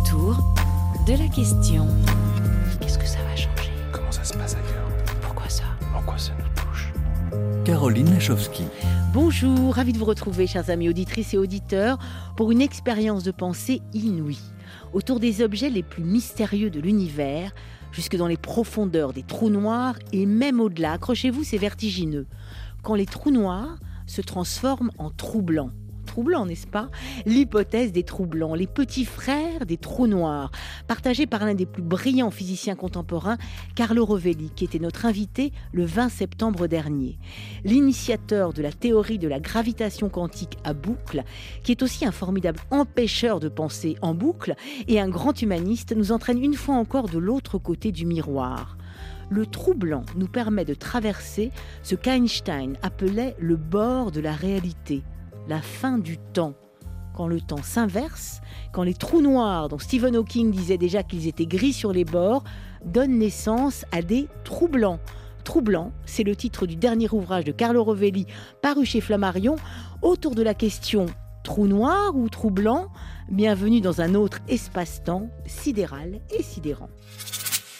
autour de la question. Qu'est-ce que ça va changer? Comment ça se passe ailleurs? Pourquoi ça? Pourquoi ça nous touche? Caroline Lachowski. Bonjour, ravi de vous retrouver, chers amis auditrices et auditeurs, pour une expérience de pensée inouïe autour des objets les plus mystérieux de l'univers, jusque dans les profondeurs des trous noirs et même au-delà. Accrochez-vous, c'est vertigineux. Quand les trous noirs se transforment en trous blancs troublant, n'est-ce pas? L'hypothèse des trous blancs, les petits frères des trous noirs, partagée par l'un des plus brillants physiciens contemporains, Carlo Rovelli, qui était notre invité le 20 septembre dernier. L'initiateur de la théorie de la gravitation quantique à boucle, qui est aussi un formidable empêcheur de penser en boucle et un grand humaniste, nous entraîne une fois encore de l'autre côté du miroir. Le trou blanc nous permet de traverser ce qu'Einstein appelait le bord de la réalité, la fin du temps. Quand le temps s'inverse, quand les trous noirs, dont Stephen Hawking disait déjà qu'ils étaient gris sur les bords, donnent naissance à des trous blancs. Trous blancs, c'est le titre du dernier ouvrage de Carlo Rovelli, paru chez Flammarion, autour de la question trou noir ou trou blanc Bienvenue dans un autre espace-temps sidéral et sidérant.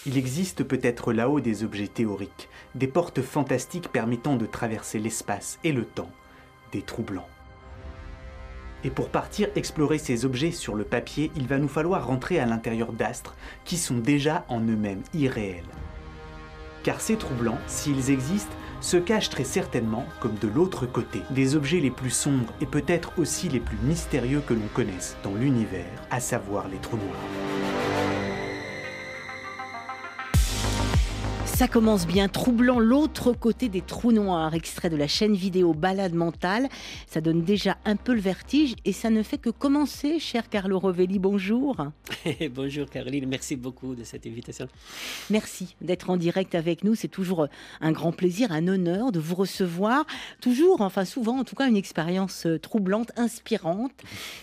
Il existe peut-être là-haut des objets théoriques, des portes fantastiques permettant de traverser l'espace et le temps, des trous blancs. Et pour partir explorer ces objets sur le papier, il va nous falloir rentrer à l'intérieur d'astres qui sont déjà en eux-mêmes irréels. Car ces trous blancs, s'ils existent, se cachent très certainement, comme de l'autre côté, des objets les plus sombres et peut-être aussi les plus mystérieux que l'on connaisse dans l'univers, à savoir les trous noirs. Ça commence bien, troublant l'autre côté des trous noirs, extrait de la chaîne vidéo Balade mentale. Ça donne déjà un peu le vertige et ça ne fait que commencer, cher Carlo Rovelli. Bonjour. bonjour Caroline, merci beaucoup de cette invitation. Merci d'être en direct avec nous. C'est toujours un grand plaisir, un honneur de vous recevoir. Toujours, enfin souvent en tout cas, une expérience euh, troublante, inspirante,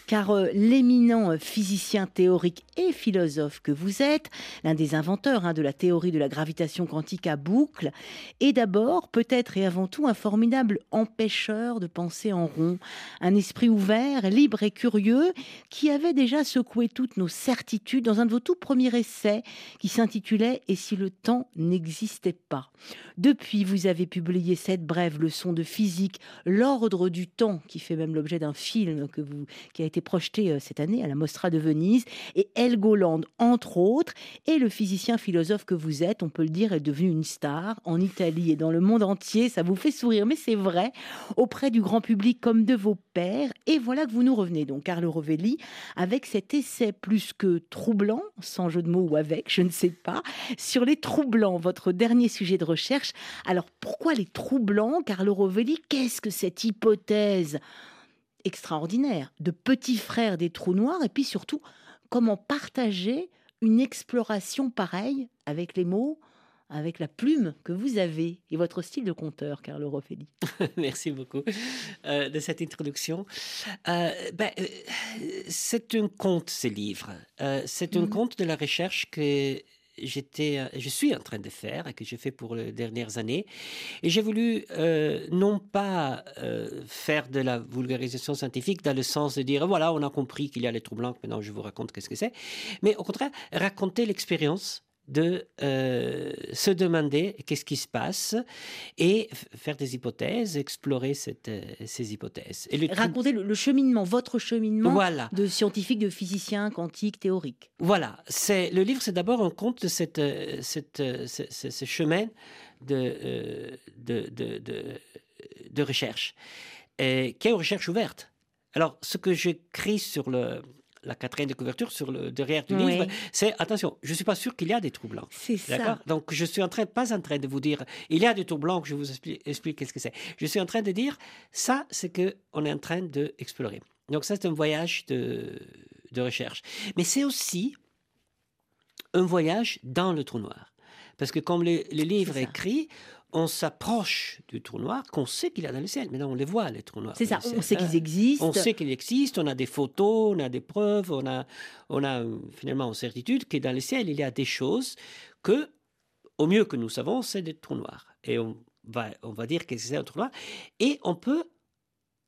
car euh, l'éminent euh, physicien théorique et philosophe que vous êtes, l'un des inventeurs hein, de la théorie de la gravitation quantique, à boucle, est d'abord, peut-être et avant tout, un formidable empêcheur de penser en rond, un esprit ouvert, libre et curieux, qui avait déjà secoué toutes nos certitudes dans un de vos tout premiers essais qui s'intitulait Et si le temps n'existait pas? Depuis, vous avez publié cette brève leçon de physique, L'ordre du temps, qui fait même l'objet d'un film que vous, qui a été projeté euh, cette année à la Mostra de Venise, et Helgoland, entre autres, et le physicien philosophe que vous êtes, on peut le dire, est devenu une star en Italie et dans le monde entier. Ça vous fait sourire, mais c'est vrai, auprès du grand public comme de vos pères. Et voilà que vous nous revenez, donc, Carlo Rovelli, avec cet essai plus que troublant, sans jeu de mots ou avec, je ne sais pas, sur les troublants, votre dernier sujet de recherche. Alors, pourquoi les troublants, Carlo Rovelli? Qu'est-ce que cette hypothèse extraordinaire de petits frères des trous noirs? Et puis surtout, comment partager une exploration pareille avec les mots avec la plume que vous avez et votre style de conteur, Carlo Roffelli. Merci beaucoup euh, de cette introduction. Euh, ben, euh, c'est un conte, ces livres. c'est un mhm. conte de la recherche que j'étais, je suis en train de faire et que j'ai fait pour les dernières années. Et j'ai voulu non pas faire de la vulgarisation scientifique dans le sens de dire voilà, on a compris qu'il y a les trous blancs, maintenant je vous raconte qu'est-ce que c'est, mais au contraire, raconter l'expérience de euh, se demander qu'est-ce qui se passe et faire des hypothèses, explorer cette, euh, ces hypothèses. Et Raconter le, cheminement, votre cheminement de scientifique, de physicien quantique, théorique. Voilà, c'est le livre, c'est d'abord un compte de cette, euh, cette, ce, chemin de, de, de, de, recherche, et, qui est une recherche ouverte. Alors, ce que j'écris sur le, la quatrième de couverture sur le derrière du livre, c'est attention, je suis pas sûr qu'il y a des trous blancs. C'est ça. Donc je suis en train, pas en train de vous dire, il y a des trous blancs, je vous explique, qu'est-ce que c'est. Je suis en train de dire, ça, c'est que on est en train d'explorer. Donc ça, c'est un voyage de, de recherche. Mais c'est aussi un voyage dans le trou noir. Parce que comme le, le livre écrit, on s'approche du trou noir qu'on sait qu'il y a dans le ciel. Maintenant, on les voit, les trous noirs. C'est ça, on sait qu'ils existent. On sait qu'ils existent, on a des photos, on a des preuves, on a, on a finalement en certitude que dans le ciel, il y a des choses que, au mieux que nous savons, c'est des trous noirs. Et on va, on va dire que c'est un trou noir. Et on peut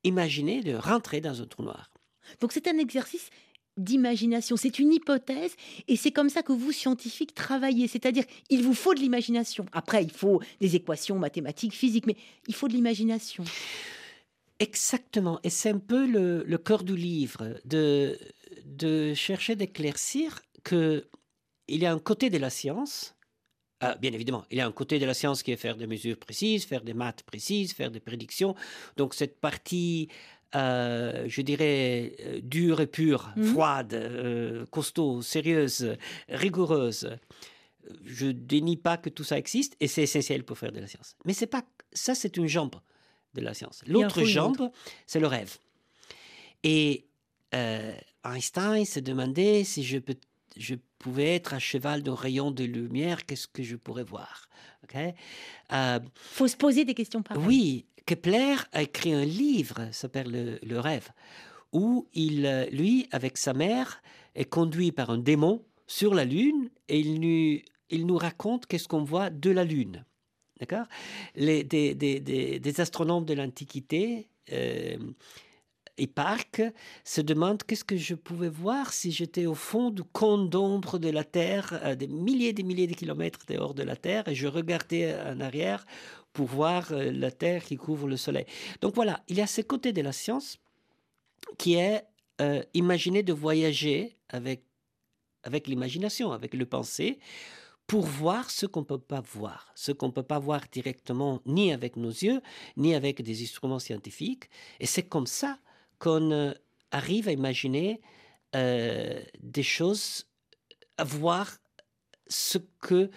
imaginer de rentrer dans un trou noir. Donc c'est un exercice d'imagination. C'est une hypothèse et c'est comme ça que vous, scientifiques, travaillez. C'est-à-dire, il vous faut de l'imagination. Après, il faut des équations mathématiques, physiques, mais il faut de l'imagination. Exactement. Et c'est un peu le, le cœur du livre, de, chercher d'éclaircir que il y a un côté de la science, ah, bien évidemment, il y a un côté de la science qui est faire des mesures précises, faire des maths précises, faire des prédictions. Donc cette partie, euh, je dirais, euh, dure et pure, Mhm. froide, euh, costaud, sérieuse, rigoureuse, je dénie pas que tout ça existe et c'est essentiel pour faire de la science. Mais c'est pas ça, c'est une jambe de la science. Il L'autre jambe, c'est le rêve. Et euh, Einstein se demandait si je, peux- je pouvais être à cheval d'un rayon de lumière, qu'est-ce que je pourrais voir? Euh, faut se poser des questions pareilles. oui, Kepler a écrit un livre, s'appelle le, rêve, où il, euh, lui, avec sa mère, est conduit par un démon sur la Lune et il nous, raconte qu'est-ce qu'on voit de la Lune. D'accord? Les- des, des- astronomes de l'Antiquité, euh, se demandent qu'est-ce que je pouvais voir si j'étais au fond du cône d'ombre de la Terre, à des milliers et des milliers de kilomètres dehors de la Terre, et je regardais en arrière pour voir euh, la Terre qui couvre le Soleil. Donc voilà, il y a ce côté de la science qui est euh, imaginer de voyager avec, avec l'imagination, avec le pensée, pour voir ce qu'on ne peut pas voir, ce qu'on ne peut pas voir directement ni avec nos yeux, ni avec des instruments scientifiques. Et c'est comme ça qu'on euh, arrive à imaginer des choses, à voir ce que,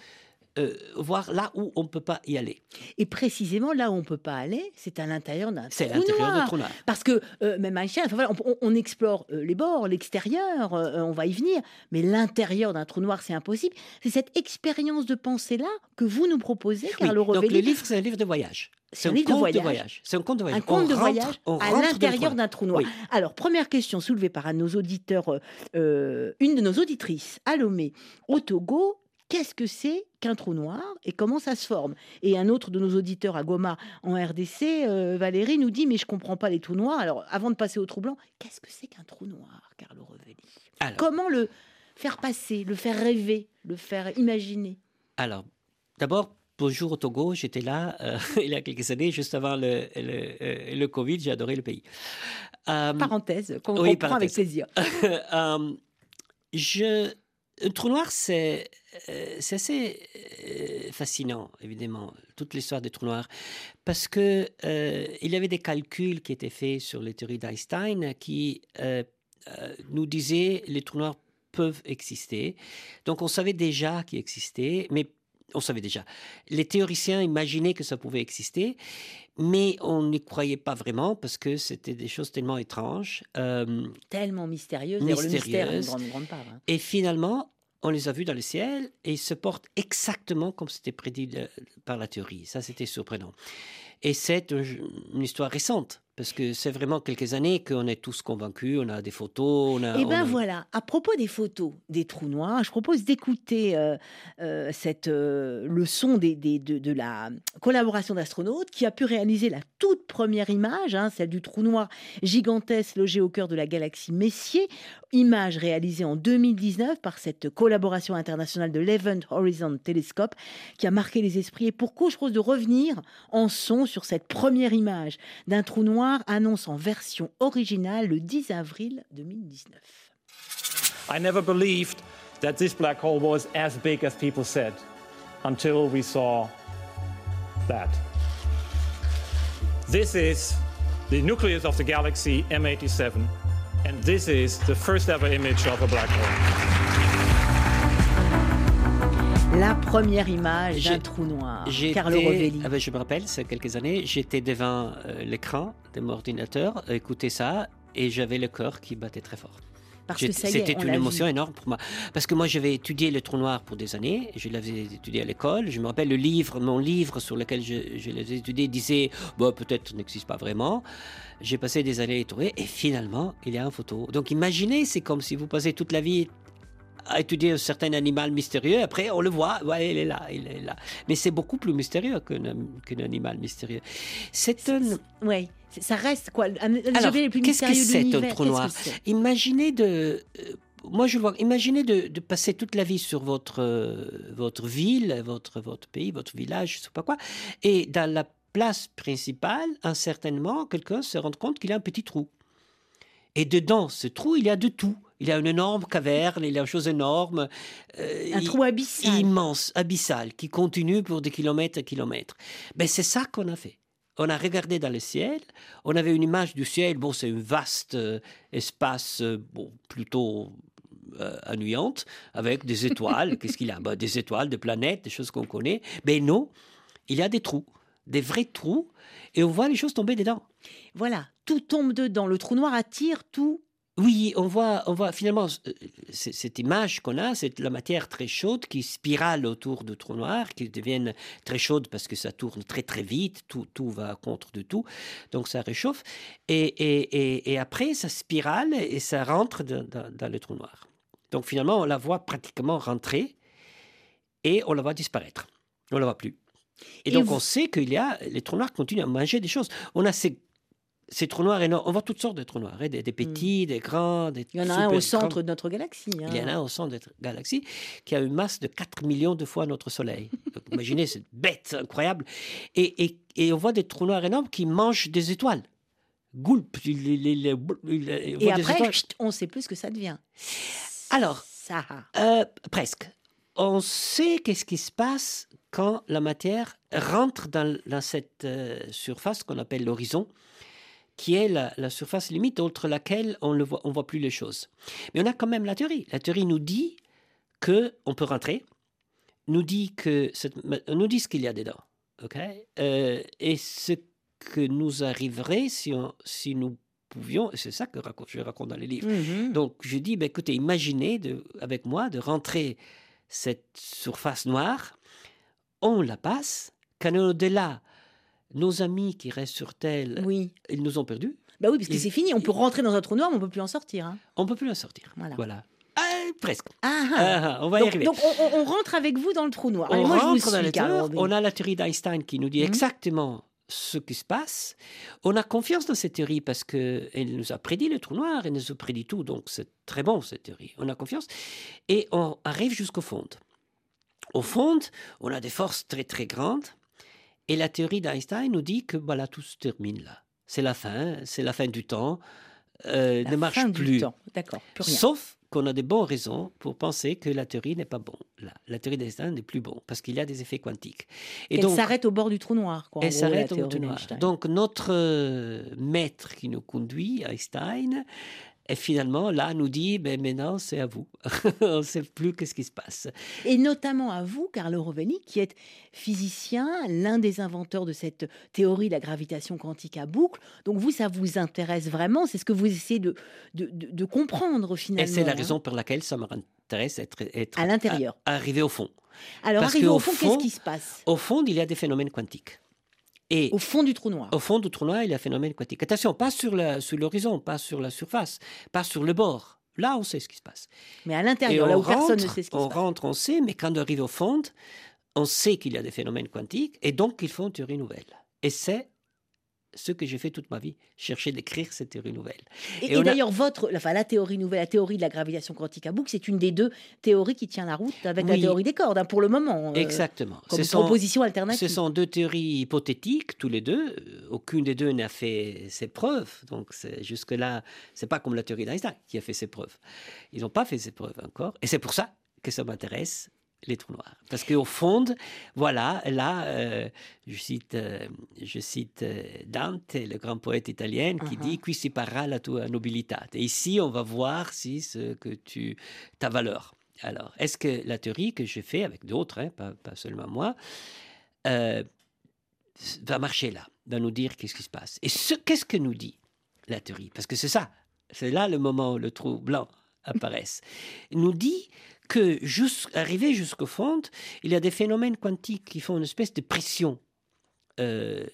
euh, voir là où on ne peut pas y aller. Et précisément là où on peut pas aller, c'est à l'intérieur d'un C'est trou l'intérieur noir. trou noir. Parce que euh, même enfin, voilà, on, explore euh, les bords, l'extérieur, on va y venir, mais l'intérieur d'un trou noir, c'est impossible. C'est cette expérience de pensée-là que vous nous proposez, Oui, Carlo donc le livre, c'est un livre de voyage. C'est un un livre de voyage. C'est un conte de voyage. Un conte On de rentre- voyage à l'intérieur d'un trou noir. Oui. Alors, première question soulevée par un de nos auditeurs, euh, une de nos auditrices, à Lomé, au Togo. Qu'est-ce que c'est qu'un trou noir et comment ça se forme? Et un autre de nos auditeurs à Goma en RDC, euh, Valérie, nous dit Mais je comprends pas les trous noirs. Alors, avant de passer au trou blanc, qu'est-ce que c'est qu'un trou noir, Carlo Rovelli Alors, Comment le faire passer, le faire rêver, le faire imaginer? Alors, d'abord, bonjour au Togo. J'étais là euh, il y a quelques années, juste avant le, le, euh, le Covid. J'ai adoré le pays. Euh, Parenthèse, qu'on oui, comprend avec plaisir. Je, un trou noir, c'est euh, assez euh, fascinant, évidemment, toute l'histoire des trous noirs, parce que euh, il y avait des calculs qui étaient faits sur les théories d'Einstein qui nous disaient les trous noirs peuvent exister. Donc on savait déjà qu'ils existaient, mais on savait déjà. Les théoriciens imaginaient que ça pouvait exister, mais on n'y croyait pas vraiment parce que c'était des choses tellement étranges. Euh, Tellement mystérieuse. D'ailleurs, le mystère est une Mystérieuse. grande, grande part. hein. et finalement, on les a vus dans le ciel et ils se portent exactement comme c'était prédit de- par la théorie. Ça, c'était surprenant. Et c'est un- une histoire récente, parce que c'est vraiment quelques années qu'on est tous convaincus, on a des photos, on a... Eh bien a- voilà, à propos des photos des trous noirs, je propose d'écouter euh, euh, cette euh, leçon des, des- de, de la collaboration d'astronautes qui a pu réaliser la toute première image, hein, celle du trou noir gigantesque logé au cœur de la galaxie Messier, image réalisée en 2019 par cette collaboration internationale de l'Event Horizon Telescope qui a marqué les esprits. Et pour cause, je propose de revenir en son sur cette première image d'un trou noir annonce en version originale le 10 avril 2019. I never believed that this black hole was as big as people said until we saw that. This is the nucleus of the galaxy M87, and this is the first ever image of a black hole. La première image d'un trou noir. Carlo Rovelli. ah ben, je me rappelle, c'est quelques années, j'étais devant euh, l'écran de mon ordinateur, écouter ça, et j'avais le cœur qui battait très fort. C'était une émotion vu. énorme pour moi. Parce que moi, j'avais étudié le trou noir pour des années. Je l'avais étudié à l'école. Je me rappelle le livre, mon livre sur lequel je, je l'ai étudié disait bon, peut-être ça n'existe pas vraiment. J'ai passé des années à trouver et finalement, il y a une photo. Donc imaginez, c'est comme si vous passez toute la vie à étudier un certain animal mystérieux. Après, on le voit, ouais, il est là, il est là. Mais c'est beaucoup plus mystérieux qu'un animal mystérieux. C'est un. Oui, ça reste quoi? Un Alors, qu'est-ce que c'est un trou noir? Imaginez de. euh, moi, je vois. Imaginez de, de passer toute la vie sur votre, euh, votre ville, votre, votre pays, votre village, je sais pas quoi, et dans la place principale, incertainement, quelqu'un se rend compte qu'il a un petit trou. Et dedans ce trou, il y a de tout. Il y a une énorme caverne, il y a une chose énorme. euh, Un trou abyssal. immense, abyssal, qui continue pour des kilomètres et kilomètres. Ben, c'est ça qu'on a fait. On a regardé dans le ciel, on avait une image du ciel, bon, c'est un vaste euh, espace, euh, bon, plutôt ennuyante, avec des étoiles. Qu'est-ce qu'il a? Ben, Des étoiles, des planètes, des choses qu'on connaît. Mais non, il y a des trous, des vrais trous, et on voit les choses tomber dedans. Voilà, tout tombe dedans. Le trou noir attire tout. Oui, on voit, on voit finalement euh, cette image qu'on a, c'est la matière très chaude qui spirale autour du trou noir, qui deviennent très chaude parce que ça tourne très très vite, tout, tout va contre de tout, donc ça réchauffe. Et, et, et, et après, ça spirale et ça rentre dans, dans- dans le trou noir. Donc finalement, on la voit pratiquement rentrer et on la voit disparaître. On la voit plus. Et, Et donc vous- on sait qu'il y a, les trous noirs continuent à manger des choses. On a ces, ces trous noirs énormes, on voit toutes sortes de trous noirs, hein, des, des petits, des grands, des Hmm. Il y en a un au centre grands. de notre galaxie. hein. Il y en a un au centre de notre galaxie qui a une masse de 4 millions de fois notre Soleil. Donc, imaginez cette bête incroyable. Et, et, et on voit des trous noirs énormes qui mangent des étoiles. Goulp, il, il- il- il- il- on Et après, étoiles. on ne sait plus ce que ça devient. Alors, Ça. euh, presque. On sait qu'est-ce qui se passe quand la matière rentre dans, dans cette euh, surface qu'on appelle l'horizon, qui est la, la surface limite entre laquelle on ne voit, on voit plus les choses. Mais on a quand même la théorie. La théorie nous dit que on peut rentrer, nous dit que cette, nous dit ce qu'il y a dedans, ok? Euh, Et ce que nous arriverait si, on- si nous pouvions, c'est ça que raconte- je raconte dans les livres. Mhm. Donc je dis, ben, écoutez, imaginez de, avec moi de rentrer cette surface noire, on la passe, quand au-delà, nos amis qui restent sur Terre, Oui. ils nous ont perdus, Bah oui, parce que c'est fini. On peut rentrer dans un trou noir, mais on peut plus en sortir. hein. on ne peut plus en sortir. Voilà. Ah, presque. Ah, ah. On va y arriver. donc on, rentre avec vous dans le trou noir. on Allez, moi, je vous rentre dans suis, théorie, Robin. on a la théorie d'Einstein qui nous dit Mhm. exactement ce qui se passe. On a confiance dans cette théorie parce qu'elle nous a prédit le trou noir, elle nous a prédit tout, donc c'est très bon cette théorie. On a confiance et on arrive jusqu'au fond. Au fond, on a des forces très très grandes et la théorie d'Einstein nous dit que voilà, tout se termine là. C'est la fin, c'est la fin du temps, euh, La ne marche fin du plus. temps. D'accord, plus rien. Sauf qu'on a de bonnes raisons pour penser que la théorie n'est pas bonne. La, la théorie d'Einstein n'est plus bonne parce qu'il y a des effets quantiques. Et Elle donc, s'arrête au bord du trou noir. Quoi, elle s'arrête au trou noir. Donc notre euh, maître qui nous conduit, Einstein, et finalement là nous dit, ben maintenant c'est à vous. On ne sait plus qu'est-ce qui se passe. Et notamment à vous, Carlo Rovelli, qui êtes physicien, l'un des inventeurs de cette théorie de la gravitation quantique à boucle. Donc vous, ça vous intéresse vraiment. C'est ce que vous essayez de, de, de- de comprendre finalement. Et c'est la hein. raison pour laquelle ça m'intéresse être, être À l'intérieur. arrivé au fond. Alors parce arrivé qu'au au fond, fond- qu'est-ce qui se passe? Au fond, il y a des phénomènes quantiques. Et Au fond du trou noir. Au fond du trou noir, il y a un phénomène quantique. Attention, pas sur l'horizon, pas sur la surface, pas sur le bord. Là, on sait ce qui se passe. Mais à l'intérieur, on là où personne ne sait ce qui on se passe. rentre, on sait, mais quand on arrive au fond, on sait qu'il y a des phénomènes quantiques, et donc il faut une théorie nouvelle. Et c'est ce que j'ai fait toute ma vie, chercher d'écrire cette théorie nouvelle. Et, Et et on a- d'ailleurs, votre, enfin, la théorie nouvelle, la théorie de la gravitation quantique à boucle, c'est une des deux théories qui tient la route avec la théorie des cordes, hein, pour le moment. euh, Exactement. Comme Ce sont- proposition Ce alternative. sont deux théories hypothétiques, tous les deux. Euh, Aucune des deux n'a fait ses preuves. Donc, jusque-là, c'est pas comme la théorie d'Einstein qui a fait ses preuves. Ils n'ont pas fait ses preuves encore. Et c'est pour ça que ça m'intéresse, les trous noirs. Parce qu'au fond, voilà, là, euh, je cite, euh, je cite euh, Dante, le grand poète italien, qui Mhm. dit Qui si parla la tua nobilitate. Et ici, on va voir si ce que tu, ta valeur. Alors, est-ce que la théorie que j'ai fait avec d'autres, hein, pas, pas seulement moi, euh, va marcher là, va nous dire qu'est-ce qui se passe? Et ce, qu'est-ce que nous dit la théorie? Parce que c'est ça, c'est là le moment où le trou blanc apparaisse. Il nous dit que, arrivé jusqu'au fond, il y a des phénomènes quantiques qui font une espèce de pression euh,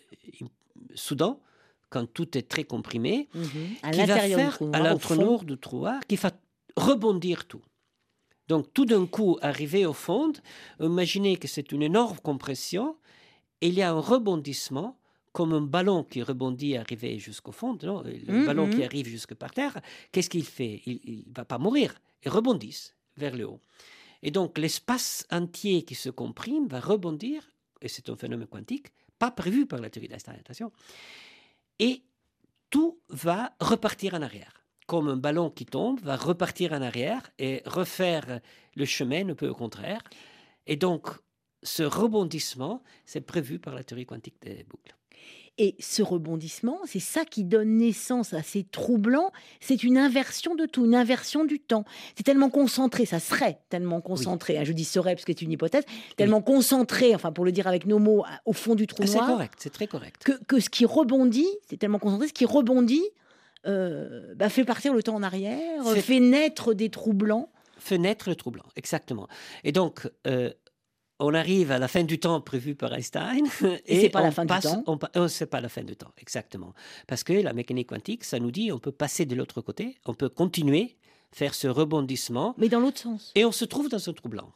soudain, quand tout est très comprimé, Mhm. À qui va l'intérieur faire trou à noir, l'entrenoir du trou noir, qui va rebondir tout. Donc tout d'un coup, arrivé au fond, imaginez que c'est une énorme compression, et il y a un rebondissement, comme un ballon qui rebondit arrivé jusqu'au fond, non le Mhm. ballon qui arrive jusque par terre, qu'est-ce qu'il fait? Il ne va pas mourir, il rebondisse vers le haut. Et donc l'espace entier qui se comprime va rebondir, et c'est un phénomène quantique, pas prévu par la théorie d'Einstein, attention, et tout va repartir en arrière. Comme un ballon qui tombe va repartir en arrière et refaire le chemin un peu au contraire. Et donc, ce rebondissement, c'est prévu par la théorie quantique des boucles. Et ce rebondissement, c'est ça qui donne naissance à ces troublants. C'est une inversion de tout, une inversion du temps. C'est tellement concentré, ça serait tellement concentré. hein, Je dis serait parce que c'est une hypothèse, tellement concentré, enfin pour le dire avec nos mots, au fond du trou Ah, c'est correct, c'est très correct. que, que ce qui rebondit, c'est tellement concentré, ce qui rebondit euh, bah, fait partir le temps en arrière, Fait- fait naître des troublants. Fenêtre le troublant, exactement. Et donc, euh, on arrive à la fin du temps prévu par Einstein. Et c'est pas la on fin du passe- temps. on pa- oh, c'est pas la fin du temps, exactement. Parce que la mécanique quantique, ça nous dit on peut passer de l'autre côté, on peut continuer, faire ce rebondissement, Mais dans l'autre sens. et on se trouve dans un trou blanc.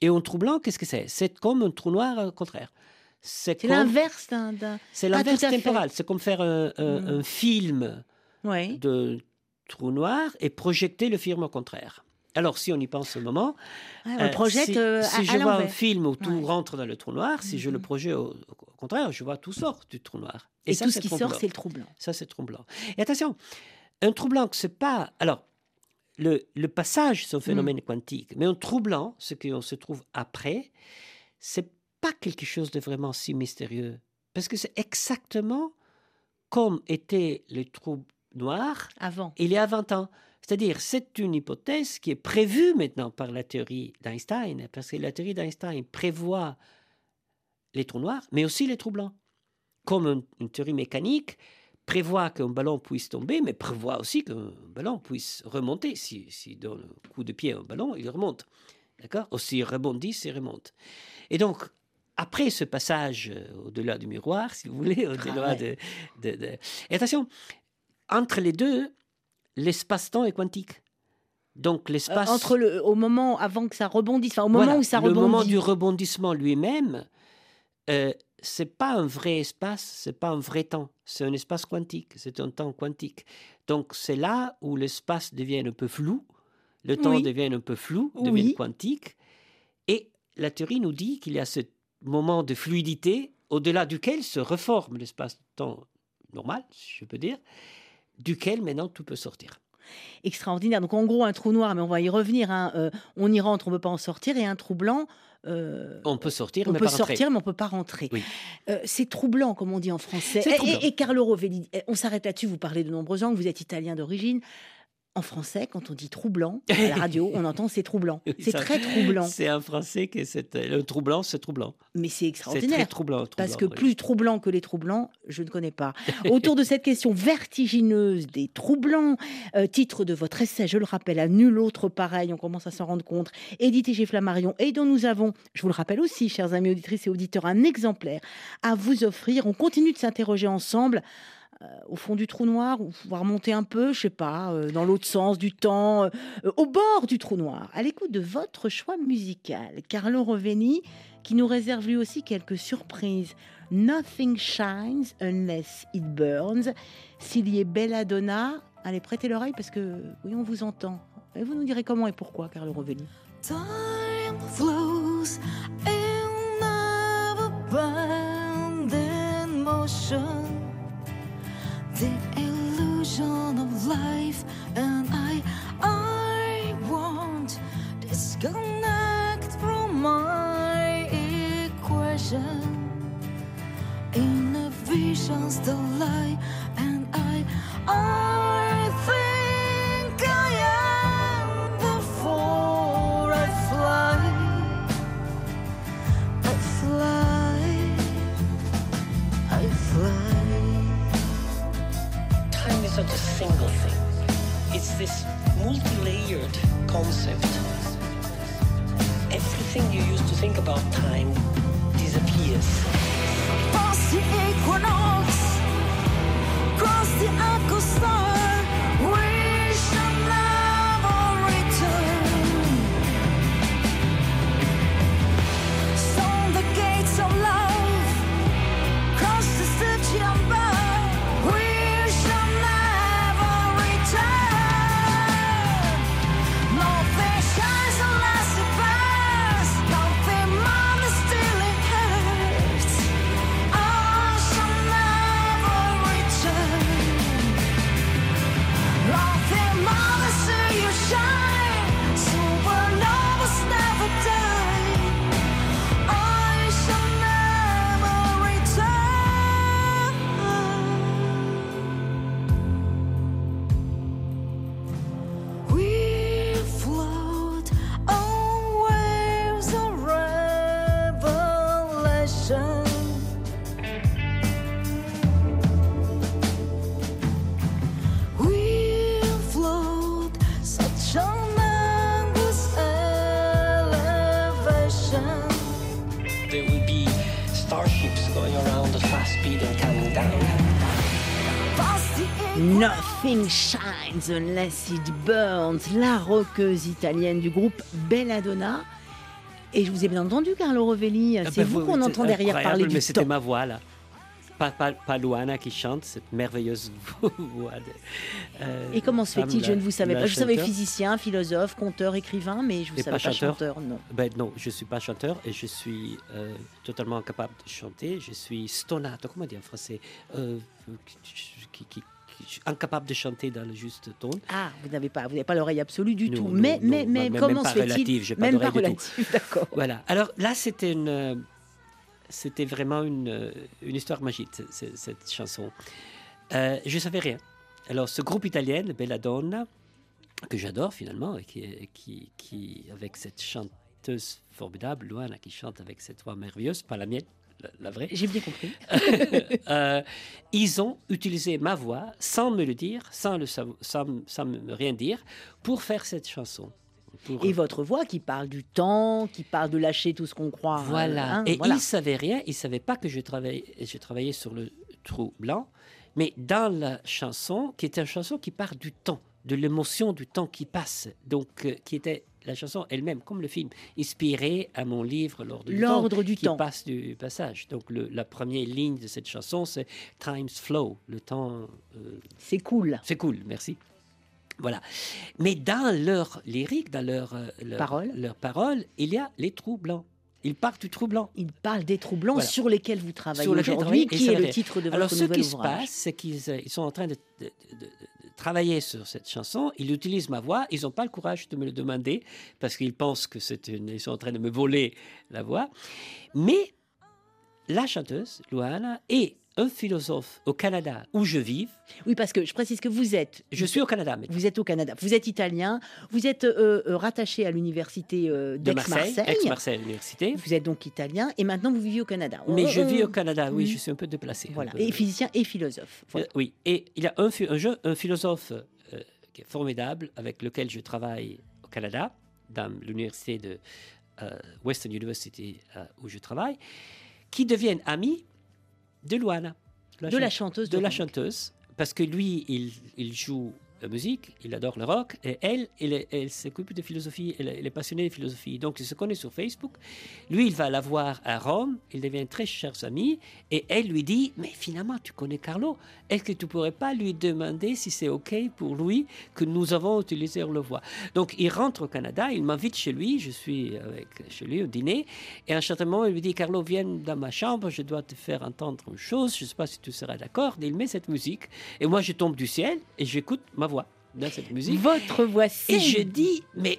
Et un trou blanc, qu'est-ce que c'est? C'est comme un trou noir au contraire. C'est l'inverse d'un. C'est l'inverse temporal. C'est comme faire un, un- Mm. un film Ouais. de trou noir et projeter le film au contraire. Alors, si on y pense un moment, Ouais, on euh, le projette si, euh, si je à vois un film où tout Ouais. rentre dans le trou noir, si je le Mhm. projette au, au contraire, je vois tout sort du trou noir. Et, ça, tout ce qui sort, c'est le troublant. Ça, c'est troublant. Et attention, un troublant, c'est pas. Alors, le, le passage, c'est un phénomène Mm. quantique, mais un troublant, ce qu'on se trouve après, c'est pas quelque chose de vraiment si mystérieux. Parce que c'est exactement comme était le trou noir Avant. il y a 20 ans. C'est-à-dire, c'est une hypothèse qui est prévue maintenant par la théorie d'Einstein, parce que la théorie d'Einstein prévoit les trous noirs, mais aussi les trous blancs. Comme un- une théorie mécanique prévoit qu'un ballon puisse tomber, mais prévoit aussi qu'un ballon puisse remonter. Si, si donne un coup de pied à un ballon, il remonte. D'accord? Aussi, il rebondit, il remonte. Et donc, après ce passage euh, au-delà du miroir, si vous voulez, au-delà Ah ouais. de, de- de- Et attention, entre les deux, l'espace-temps est quantique. Donc Euh, l'espace... entre le, au moment avant que ça rebondisse, enfin au moment Voilà, où ça le rebondit. moment du rebondissement lui-même, euh, c'est pas un vrai espace, c'est pas un vrai temps, c'est un espace quantique, c'est un temps quantique. Donc c'est là où l'espace devient un peu flou, le temps Oui. devient un peu flou, devient quantique, et la théorie nous dit qu'il y a ce moment de fluidité au-delà duquel se reforme l'espace-temps normal, si je peux dire, duquel maintenant tout peut sortir. extraordinaire. Donc en gros un trou noir, mais on va y revenir. hein, euh, on y rentre, on ne peut pas en sortir, et un trou blanc. euh, On peut sortir, on mais peut pas rentrer. sortir, mais on peut pas rentrer. Oui. Euh, c'est troublant, comme on dit en français. Et-. Et, et Carlo Rovelli, eh, on s'arrête là-dessus. Vous parlez de nombreuses langues. Vous êtes italien d'origine. En français, quand on dit troublant à la radio, on entend c'est troublant. Oui, C'est très troublant. C'est un français que c'est euh, le troublant, c'est troublant. Mais c'est extraordinaire. très troublant. Parce que oui. plus troublant que les troublants, je ne connais pas. Autour de cette question vertigineuse des troublants, euh, titre de votre essai, je le rappelle, à nul autre pareil, on commence à s'en rendre compte, édité chez Flammarion, et dont nous avons, je vous le rappelle aussi, chers amis auditrices et auditeurs, un exemplaire à vous offrir. On continue de s'interroger ensemble. Euh, au fond du trou noir, ou pouvoir monter un peu, je sais pas, euh, dans l'autre sens du temps, euh, au bord du trou noir, à l'écoute de votre choix musical. Carlo Roveni, qui nous réserve lui aussi quelques surprises. Nothing shines unless it burns. S'il y est belladonna, allez prêtez l'oreille parce que oui, on vous entend. Et vous nous direz comment et pourquoi, Carlo Roveni. Time flows in motion. The illusion of life, and I, I won't disconnect from my equation. In a vision's the lie, and I, I not a single thing. It's this multi-layered concept. Everything you used to think about time disappears. Past the equinox, cross the echo it burns, la rockeuse italienne du groupe Belladonna. Et je vous ai bien entendu, Carlo Rovelli. Ah C'est ben, vous qu'on entend derrière parler du Mais c'était ma voix là. Pas, pas, pas Luana qui chante, cette merveilleuse voix. de- euh, Et comment se fait-il? Je ne vous savais pas. Je savais physicien, philosophe, conteur, écrivain, mais je ne Et savais pas pas chanteur? chanteur. Non. Ben non, je ne suis pas chanteur et je suis euh, totalement incapable de chanter. Je suis stonato, comment dire en français? Euh, qui, qui- incapable de chanter dans le juste ton. Ah, vous n'avez pas, vous n'avez pas l'oreille absolue du Non, tout. non, mais, non, mais, mais comment se fait-il relative, j'ai pas Même pas relative, d'accord. Voilà. Alors là, c'était une, euh, c'était vraiment une, euh, une histoire magique, cette chanson. Euh, je savais rien. Alors, ce groupe italien, Belladonna, que j'adore finalement, et qui, qui, qui, avec cette chanteuse formidable, Luana, qui chante avec cette voix merveilleuse, pas la mienne, la, la vraie, J'ai bien compris. euh, ils ont utilisé ma voix sans me le dire, sans, le sans, sans me rien dire, pour faire cette chanson. Pour- Et votre voix qui parle du temps, qui parle de lâcher tout ce qu'on croit. euh, Voilà. hein, et voilà. ils ne savaient rien, ils ne savaient pas que je travaillais, je travaillais sur le trou blanc, mais dans la chanson, qui était une chanson qui part du temps, de l'émotion du temps qui passe, donc euh, qui était la chanson elle-même, comme le film, inspirée à mon livre L'ordre du temps, L'ordre du qui temps. passe du passage. Donc le- la première ligne de cette chanson, c'est Times Flow, le temps euh, C'est cool. c'est cool, merci. Voilà. Mais dans leur lyrique, dans leur, euh, leur, Paroles. leur parole, il y a les trous blancs. Ils partent du trou blanc. Il parle des trous blancs Voilà. sur lesquels vous travaillez aujourd'hui, qui est le titre de votre Alors, ce nouvel qui se ouvrage. passe, c'est qu'ils euh, ils sont en train de travailler sur cette chanson. Ils utilisent ma voix. Ils n'ont pas le courage de me le demander parce qu'ils pensent que c'est une. Ils sont en train de me voler la voix. Mais la chanteuse, Luana, et un philosophe au Canada où je vis. Oui, parce que je précise que vous êtes. Je suis au Canada, mais Vous êtes au Canada. Vous êtes italien. Vous êtes euh, euh, rattaché à l'université euh, de Marseille, d'Aix-Marseille. ex-Marseille Université. Vous êtes donc italien et maintenant vous vivez au Canada. Mais On- je on- vis au Canada, oui, Mhm. je suis un peu déplacé. Voilà. peu. Et physicien et philosophe. Voilà. Euh, oui, et il y a un, un, jeu- un philosophe qui est formidable, avec lequel je travaille au Canada, dans l'université de Western University où je travaille, qui devient ami de Luana. De la chanteuse De la chanteuse, parce que lui, il, il joue musique, il adore le rock, et elle, elle, elle s'occupe de philosophie, elle, est- passionnée de philosophie. Donc, ils se connaissent sur Facebook. Lui, il va la voir à Rome, ils deviennent très chers amis, et elle lui dit, mais finalement, tu connais Carlo, est-ce que tu pourrais pas lui demander si c'est OK pour lui que nous avons utilisé le voix? Donc, il rentre au Canada, il m'invite chez lui, je suis avec, chez lui au dîner, et à un certain moment, il lui dit, Carlo, viens dans ma chambre, je dois te faire entendre une chose, je ne sais pas si tu seras d'accord. Et il met cette musique, et moi, je tombe du ciel, et j'écoute ma voix dans cette musique. Votre voix Et je dis, mais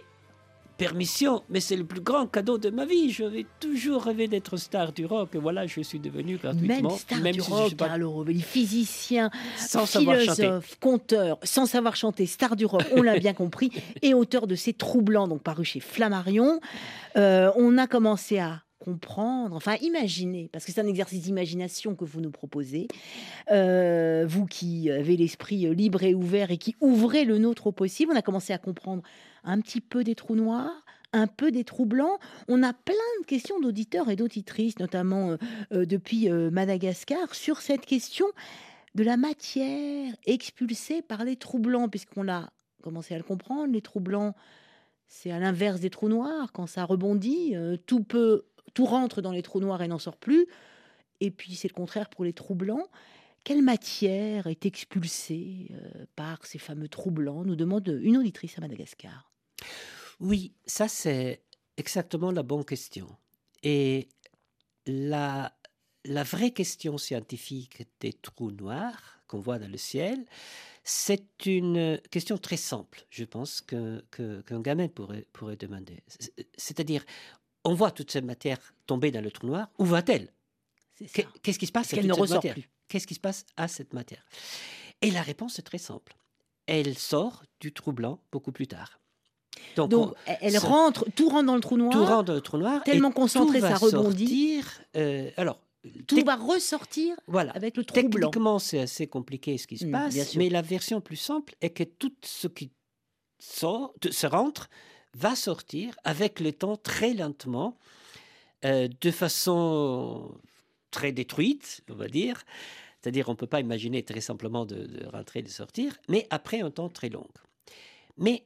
permission, mais c'est le plus grand cadeau de ma vie. J'avais toujours rêvé d'être star du rock. Et voilà, je suis devenu gratuitement. même star même du si je rock, suis pas- Carlo Rovelli, physicien, sans philosophe, conteur, sans savoir chanter, star du rock, on l'a bien compris, et auteur de ces troublants, donc paru chez Flammarion. Euh, on a commencé à comprendre, enfin imaginer, parce que c'est un exercice d'imagination que vous nous proposez, Euh, vous qui avez l'esprit euh, libre et ouvert et qui ouvrez le nôtre au possible, on a commencé à comprendre un petit peu des trous noirs, un peu des trous blancs. On a plein de questions d'auditeurs et d'auditrices, notamment euh, depuis Madagascar, sur cette question de la matière expulsée par les trous blancs, puisqu'on a commencé à le comprendre. Les trous blancs, c'est à l'inverse des trous noirs. Quand ça rebondit, tout peut, tout rentre dans les trous noirs et n'en sort plus. Et puis c'est le contraire pour les trous blancs. Quelle matière est expulsée euh, par ces fameux trous blancs nous demande une auditrice à Madagascar. Oui, ça c'est exactement la bonne question. Et la, vraie question scientifique des trous noirs qu'on voit dans le ciel, c'est une question très simple, je pense, que- que- qu'un gamin pourrait, pourrait demander. C'est- C'est-à-dire, on voit toute cette matière tomber dans le trou noir, où va-t-elle? Qu'est-ce qui se passe qu'elle ne ressort matière? plus. Qu'est-ce qui se passe à cette matière? Et la réponse est très simple. Elle sort du trou blanc beaucoup plus tard. Donc, Donc on- elle- ça- rentre, tout rentre dans le trou noir. tout rentre dans le trou noir. tellement concentré, ça rebondit. sortir, euh, alors, tout va ressortir voilà. avec le trou blanc. Techniquement, c'est assez compliqué ce qui se Mm, passe, mais la version plus simple est que tout ce qui sort, se rentre, va sortir avec le temps très lentement, euh, de façon très détruite, on va dire. C'est-à-dire, on ne peut pas imaginer très simplement de, de rentrer et de sortir, mais après un temps très long. Mais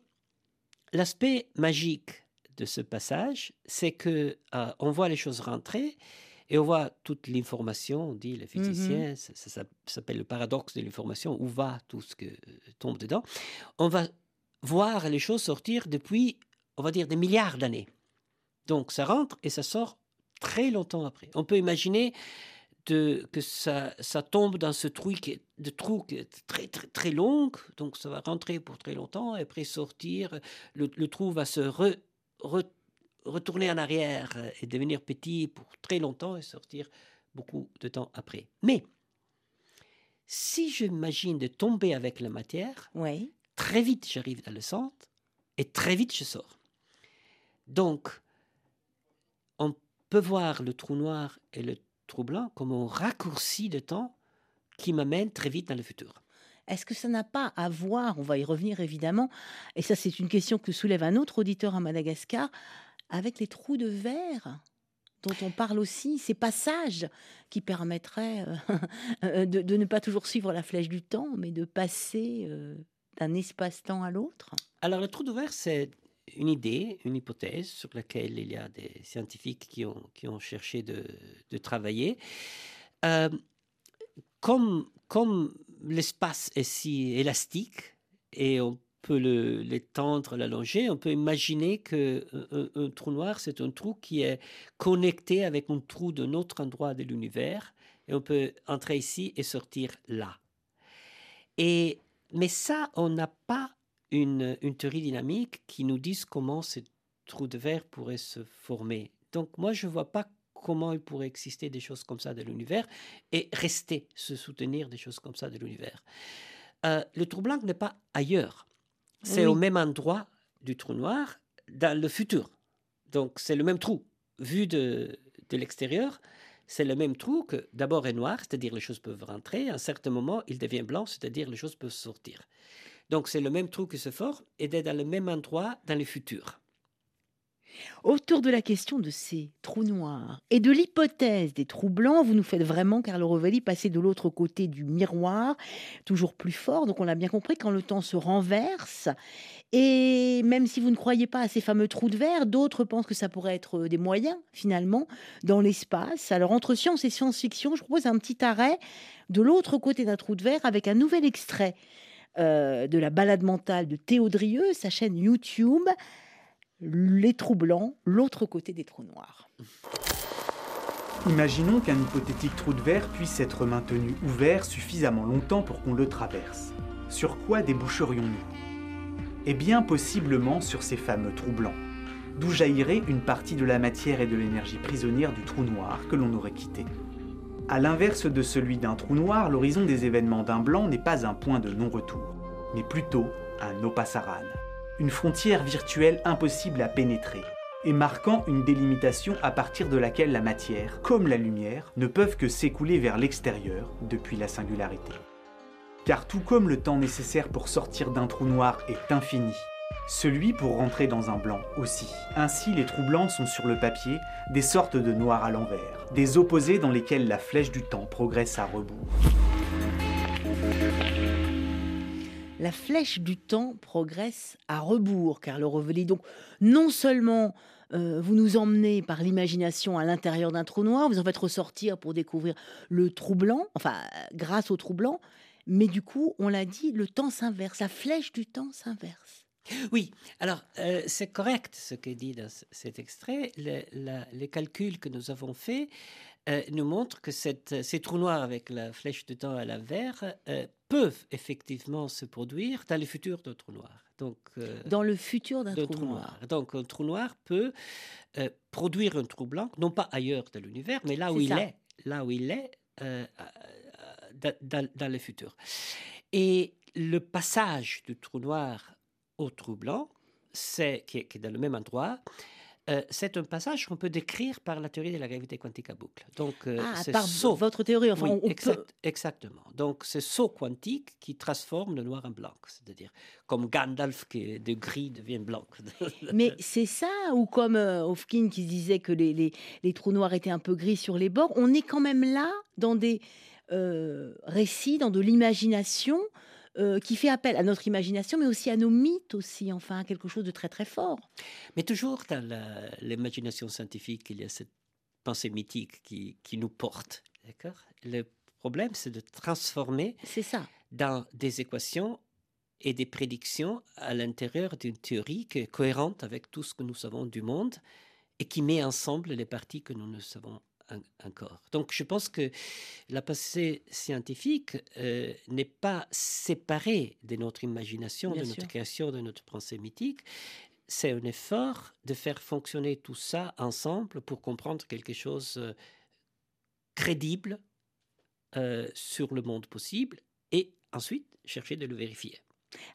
l'aspect magique de ce passage, c'est que euh, on voit les choses rentrer et on voit toute l'information, on dit les physiciens, ça, ça- ça s'appelle le paradoxe de l'information, où va tout ce que euh, tombe dedans. On va voir les choses sortir depuis, on va dire, des milliards d'années. Donc ça rentre et ça sort très longtemps après. On peut imaginer de, que ça, ça tombe dans ce trou qui est, de trou qui est très, très, très long, donc ça va rentrer pour très longtemps, et après sortir, le, le trou va se re- re- retourner en arrière et devenir petit pour très longtemps et sortir beaucoup de temps après. Mais si j'imagine de tomber avec la matière, Oui. très vite j'arrive dans le centre et très vite je sors. Donc, on peut voir le trou noir et le trou blanc comme un raccourci de temps qui m'amène très vite dans le futur. Est-ce que ça n'a pas à voir, on va y revenir évidemment, et ça c'est une question que soulève un autre auditeur à Madagascar, avec les trous de verre dont on parle aussi, ces passages qui permettraient euh, de, de ne pas toujours suivre la flèche du temps, mais de passer euh, d'un espace-temps à l'autre? Alors, le trou de verre, c'est une idée, une hypothèse sur laquelle il y a des scientifiques qui ont, qui ont cherché de, de travailler. Euh, comme comme l'espace est si élastique et on peut l'étendre, l'allonger, on peut imaginer que un, un- un trou noir, c'est un trou qui est connecté avec un trou d'un autre endroit de l'univers et on peut entrer ici et sortir là. Et, mais ça, on n'a pas une, une théorie dynamique qui nous dise comment ces trous de verre pourraient se former. Donc moi, je ne vois pas comment il pourrait exister des choses comme ça de l'univers et rester, se soutenir des choses comme ça de l'univers. Euh, le trou blanc n'est pas ailleurs. C'est Oui. au même endroit du trou noir dans le futur. Donc c'est le même trou. Vu de, de l'extérieur, c'est le même trou que d'abord est noir, c'est-à-dire les choses peuvent rentrer. À un certain moment, il devient blanc, c'est-à-dire les choses peuvent sortir. Donc c'est le même trou qui se forme et d'être dans le même endroit dans le futur. Autour de la question de ces trous noirs et de l'hypothèse des trous blancs, vous nous faites vraiment, Carlo Rovelli, passer de l'autre côté du miroir, toujours plus fort. Donc on l'a bien compris, quand le temps se renverse, et même si vous ne croyez pas à ces fameux trous de verre, d'autres pensent que ça pourrait être euh, des moyens, finalement, dans l'espace. Alors entre science et science-fiction, je propose un petit arrêt de l'autre côté d'un trou de verre avec un nouvel extrait euh, de la balade mentale de Théo Drieux, sa chaîne YouTube les trous blancs, l'autre côté des trous noirs. Imaginons qu'un hypothétique trou de verre puisse être maintenu ouvert suffisamment longtemps pour qu'on le traverse. Sur quoi déboucherions-nous? Eh bien, possiblement sur ces fameux trous blancs, d'où jaillirait une partie de la matière et de l'énergie prisonnière du trou noir que l'on aurait quitté. À l'inverse de celui d'un trou noir, l'horizon des événements d'un blanc n'est pas un point de non-retour, mais plutôt un opasaran, une frontière virtuelle impossible à pénétrer, et marquant une délimitation à partir de laquelle la matière, comme la lumière, ne peuvent que s'écouler vers l'extérieur depuis la singularité. Car tout comme le temps nécessaire pour sortir d'un trou noir est infini, celui pour rentrer dans un blanc aussi. Ainsi, les trous blancs sont sur le papier des sortes de noirs à l'envers, des opposés dans lesquels la flèche du temps progresse à rebours. La flèche du temps progresse à rebours, Carlo Rovelli. Donc, non seulement euh, vous nous emmenez par l'imagination à l'intérieur d'un trou noir, vous en faites ressortir pour découvrir le trou blanc, enfin, grâce au trou blanc, mais du coup, on l'a dit, le temps s'inverse, la flèche du temps s'inverse. Oui, alors euh, c'est correct ce que dit dans cet extrait. Le- la- les calculs que nous avons faits euh, nous montrent que cette- ces trous noirs avec la flèche de temps à l'envers euh, peuvent effectivement se produire dans le futur de trous noirs. Donc, Dans le futur d'un trou, trou noir. noir. Donc un trou noir peut produire un trou blanc, non pas ailleurs de l'univers, mais là où il ça. est, là où il est dans le futur. Et le passage du trou noir au trou blanc, c'est qui est, qui est dans le même endroit, euh, c'est un passage qu'on peut décrire par la théorie de la gravité quantique à boucle. Donc, euh, Ah, par saut- votre théorie, enfin, Oui, on- on exact- peut- exactement. Donc, ce saut quantique qui transforme le noir en blanc, c'est-à-dire comme Gandalf qui de gris devient blanc. Mais c'est ça, ou comme euh, Hofkin qui disait que les, les- les trous noirs étaient un peu gris sur les bords, on est quand même là dans des euh, récits, dans de l'imagination euh, qui fait appel à notre imagination, mais aussi à nos mythes aussi, enfin, à quelque chose de très très fort. Mais toujours dans l'imagination scientifique, il y a cette pensée mythique qui, qui nous porte. D'accord? Le problème, c'est de transformer C'est ça. dans des équations et des prédictions à l'intérieur d'une théorie qui est cohérente avec tout ce que nous savons du monde et qui met ensemble les parties que nous ne savons en- encore. Donc je pense que la pensée scientifique euh, n'est pas séparée de notre imagination, Bien de sûr. notre création, de notre pensée mythique. C'est un effort de faire fonctionner tout ça ensemble pour comprendre quelque chose euh, crédible euh, sur le monde possible et ensuite chercher de le vérifier.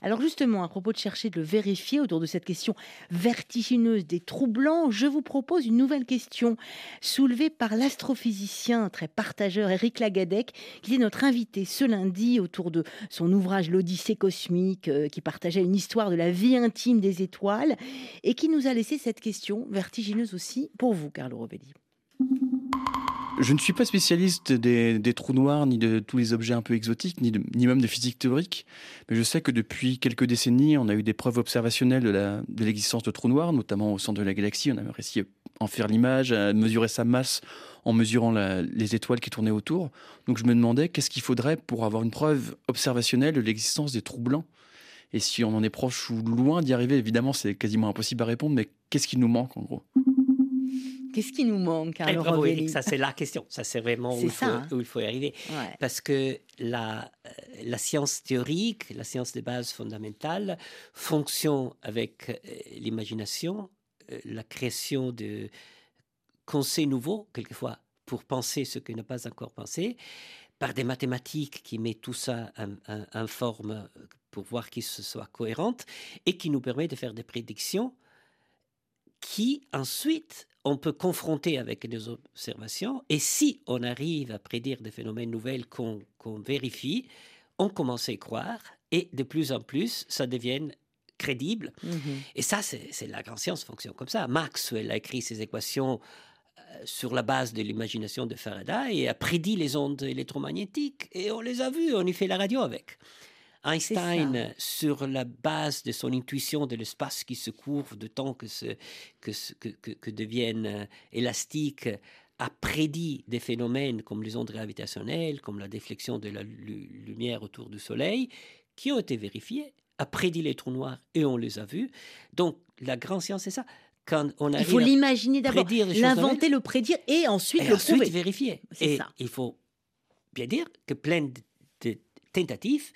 Alors justement, à propos de chercher de le vérifier autour de cette question vertigineuse des trous blancs, je vous propose une nouvelle question soulevée par l'astrophysicien très partageur Eric Lagadec, qui est notre invité ce lundi autour de son ouvrage L'Odyssée cosmique, euh, qui partageait une histoire de la vie intime des étoiles et qui nous a laissé cette question vertigineuse aussi pour vous, Carlo Rovelli. Je ne suis pas spécialiste des, trous noirs, ni de tous les objets un peu exotiques, ni, même de physique théorique, mais je sais que depuis quelques décennies, on a eu des preuves observationnelles de l'existence de, trous noirs, notamment au centre de la galaxie. On a réussi à en faire l'image, à mesurer sa masse en mesurant les étoiles qui tournaient autour. Donc je me demandais qu'est-ce qu'il faudrait pour avoir une preuve observationnelle de l'existence des trous blancs? Et si on en est proche ou loin d'y arriver, évidemment, c'est quasiment impossible à répondre, mais qu'est-ce qui nous manque en gros? Qu'est-ce qui nous manque, Eh, Carlo bravo Eric, ça c'est la question, ça c'est vraiment où il, faut, hein? où il faut y arriver. Ouais. Parce que la, euh, la science théorique, la science des bases fondamentales, fonctionne avec euh, l'imagination, euh, la création de concepts nouveaux, quelquefois, pour penser ce qui n'a pas encore pensé, par des mathématiques qui mettent tout ça en, en- en forme pour voir qu'il se soit cohérente et qui nous permet de faire des prédictions qui ensuite on peut confronter avec des observations et si on arrive à prédire des phénomènes nouvelles qu'on vérifie, on commence à y croire et de plus en plus ça devient crédible. Mhm. Et ça, c'est c'est la grande science fonctionne comme ça. Maxwell a écrit ses équations euh, sur la base de l'imagination de Faraday et a prédit les ondes électromagnétiques et on les a vues, on y fait la radio avec. Einstein, sur la base de son intuition de l'espace qui se courbe, de temps que, se, que, deviennent euh, élastiques, a prédit des phénomènes comme les ondes gravitationnelles, comme la déflexion de la lu- lumière autour du Soleil, qui ont été vérifiés, a prédit les trous noirs et on les a vus. Donc la grande science, c'est ça. Quand on Il faut l'imaginer d'abord, l'inventer, le prédire et ensuite et le ensuite prouver. vérifier. Et ça. il faut bien dire que plein de tentatives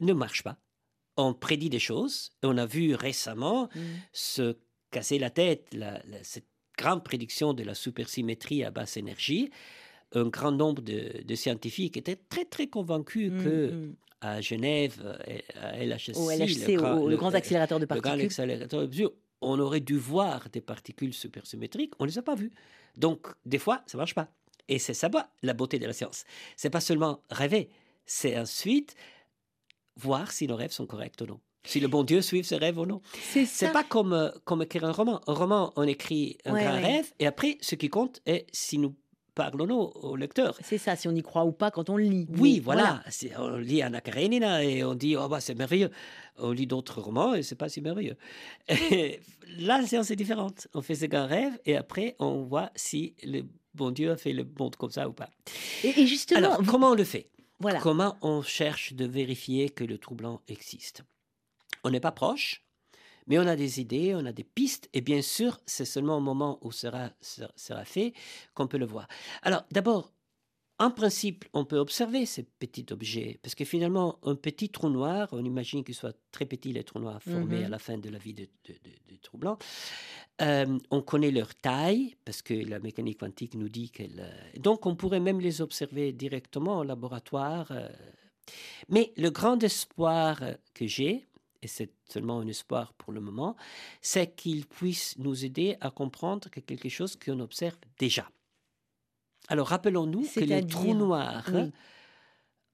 ne marchent pas. On prédit des choses. et On a vu récemment Mm. se casser la tête la- la- cette grande prédiction de la supersymétrie à basse énergie. Un grand nombre de, de scientifiques étaient très très convaincus Mm, que mm. à Genève, euh, à LHC, Au LHC, au- le grand accélérateur de le grand particules. accélérateur de mesure, on aurait dû voir des particules supersymétriques, on ne les a pas vues. Donc, des fois, ça ne marche pas. Et c'est ça la beauté de la science. C'est pas seulement rêver, c'est ensuite voir si nos rêves sont corrects ou non. Si le bon Dieu suit ses rêves ou non. C'est pas comme, euh, comme écrire un roman. Un roman, on écrit un Ouais, grand ouais. rêve, et après, ce qui compte est si nous parlons au lecteur. C'est ça, si on y croit ou pas quand on lit. Oui, Mais voilà. On lit Anna Karenina et on dit oh bah c'est merveilleux. On lit d'autres romans et c'est pas si merveilleux. Et là, la science est différente. On fait ses grands rêves et après on voit si le bon Dieu a fait le monde comme ça ou pas. Et, et justement, Alors vous- comment on le fait? Voilà. Comment on cherche de vérifier que le trou blanc existe? On n'est pas proche, mais on a des idées, on a des pistes, et bien sûr, c'est seulement au moment où sera, sera fait qu'on peut le voir. Alors, d'abord, en principe, on peut observer ces petits objets, parce que finalement, un petit trou noir, on imagine qu'il soit très petit, les trous noirs formés Mhm. à la fin de la vie de trous blancs. Euh, on connaît leur taille, parce que la mécanique quantique nous dit qu'elle... euh, donc, on pourrait même les observer directement au laboratoire. euh. Mais le grand espoir que j'ai, et c'est seulement un espoir pour le moment, c'est qu'il puisse nous aider à comprendre que quelque chose qu'on observe déjà. Alors rappelons-nous que les trous noirs, Oui.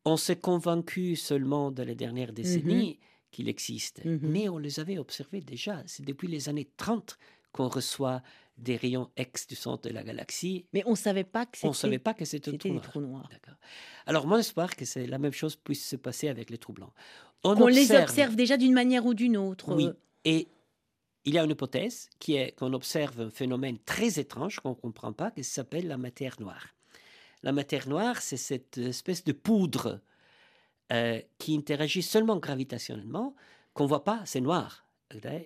on s'est convaincu seulement dans les dernières décennies qu'il existe, Mhm. mais on les avait observés déjà. C'est depuis les années 30 qu'on reçoit des rayons X du centre de la galaxie. Mais on ne savait pas que On c'était savait pas que c'était un trou noir. trous noirs. D'accord. Alors, mon espoir que c'est la même chose puisse se passer avec les trous blancs. On les observe déjà d'une manière ou d'une autre. Oui. Et il y a une hypothèse qui est qu'on observe un phénomène très étrange qu'on ne comprend pas, qui s'appelle la matière noire. La matière noire, c'est cette espèce de poudre euh, qui interagit seulement gravitationnellement, qu'on ne voit pas, c'est noir.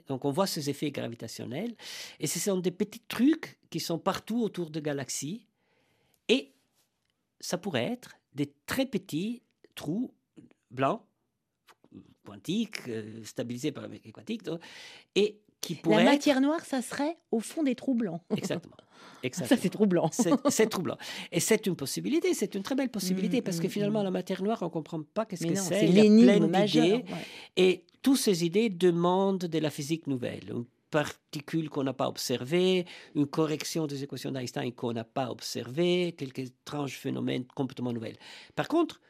Donc on voit ces effets gravitationnels, et ce sont des petits trucs qui sont partout autour de galaxies, et ça pourrait être des très petits trous blancs, quantiques, euh, stabilisés par la mécanique quantique, et qui La matière noire, ça serait au fond des trous blancs. être... Exactement. Ça, Exactement. c'est troublant. C'est troublant. Et c'est une possibilité, c'est une très belle possibilité, Mm, parce que mm, finalement, mm. la matière noire, on ne comprend pas qu'est-ce que c'est. c'est l'énigme ouais. Et toutes ces idées demandent de la physique nouvelle. Une particule qu'on n'a pas observée, une correction des équations d'Einstein qu'on n'a pas observée, quelques étranges phénomènes complètement nouvelles. Par contre,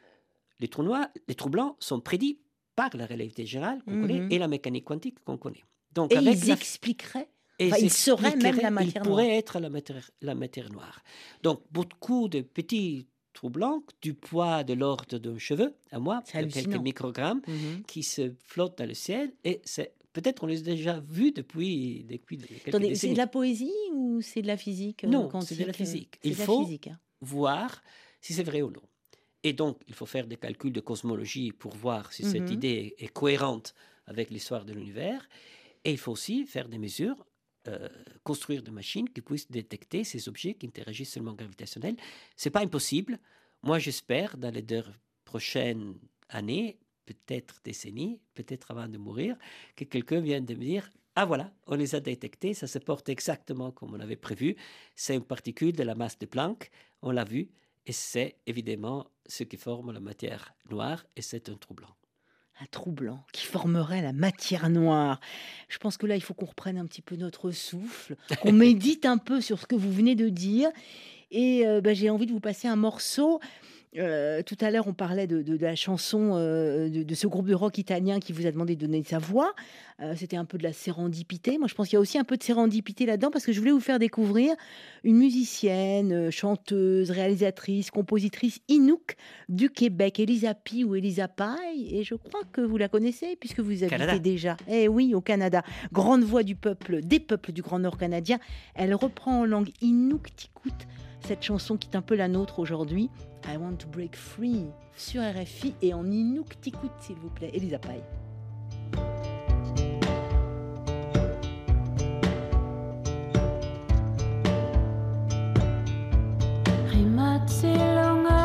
les trous noirs, les trous blancs sont prédits par la relativité générale qu'on connaît et la mécanique quantique qu'on connaît. Donc, Et avec ils la expliqueraient. et Enfin, il serait même la matière Il pourrait être la matière, la matière noire. Donc, beaucoup de petits trous blancs du poids de l'ordre d'un cheveu, à moi, de quelques microgrammes, Mhm. qui se flottent dans le ciel. Et c'est peut-être on les a déjà vus depuis, depuis quelques Attendez, c'est de la poésie ou c'est de la physique euh, Non, c'est de la physique. Il la faut- physique, hein. voir si c'est vrai ou non. Et donc, il faut faire des calculs de cosmologie pour voir si cette Mhm. idée est cohérente avec l'histoire de l'univers. Et il faut aussi faire des mesures, euh, construire des machines qui puissent détecter ces objets qui interagissent seulement gravitationnels. C'est pas impossible. Moi, j'espère, dans les deux prochaines années, peut-être décennies, peut-être avant de mourir, que quelqu'un vienne me dire Ah voilà, on les a détectés, ça se porte exactement comme on avait prévu. C'est une particule de la masse de Planck, on l'a vu, et c'est évidemment ce qui forme la matière noire, et c'est un trou blanc. Un trou blanc qui formerait la matière noire. Je pense que là, il faut qu'on reprenne un petit peu notre souffle, qu'on médite un peu sur ce que vous venez de dire. Et euh, bah, j'ai envie de vous passer un morceau. Euh, tout à l'heure, on parlait de, de- de la chanson euh, de, de ce groupe de rock italien qui vous a demandé de donner sa voix. Euh, C'était un peu de la sérendipité. Moi, je pense qu'il y a aussi un peu de sérendipité là-dedans parce que je voulais vous faire découvrir une musicienne, chanteuse, réalisatrice, compositrice Inuk du Québec, Elisa Pi ou Elisa Pai. Et je crois que vous la connaissez puisque vous habitez Canada. déjà. Eh oui, au Canada. Grande voix du peuple, des peuples du Grand Nord canadien. Elle reprend en langue Inuktitut cette chanson qui est un peu la nôtre aujourd'hui. I want to break free sur RFI et en Inuktitut, s'il vous plaît. Elisa Rimatsilonga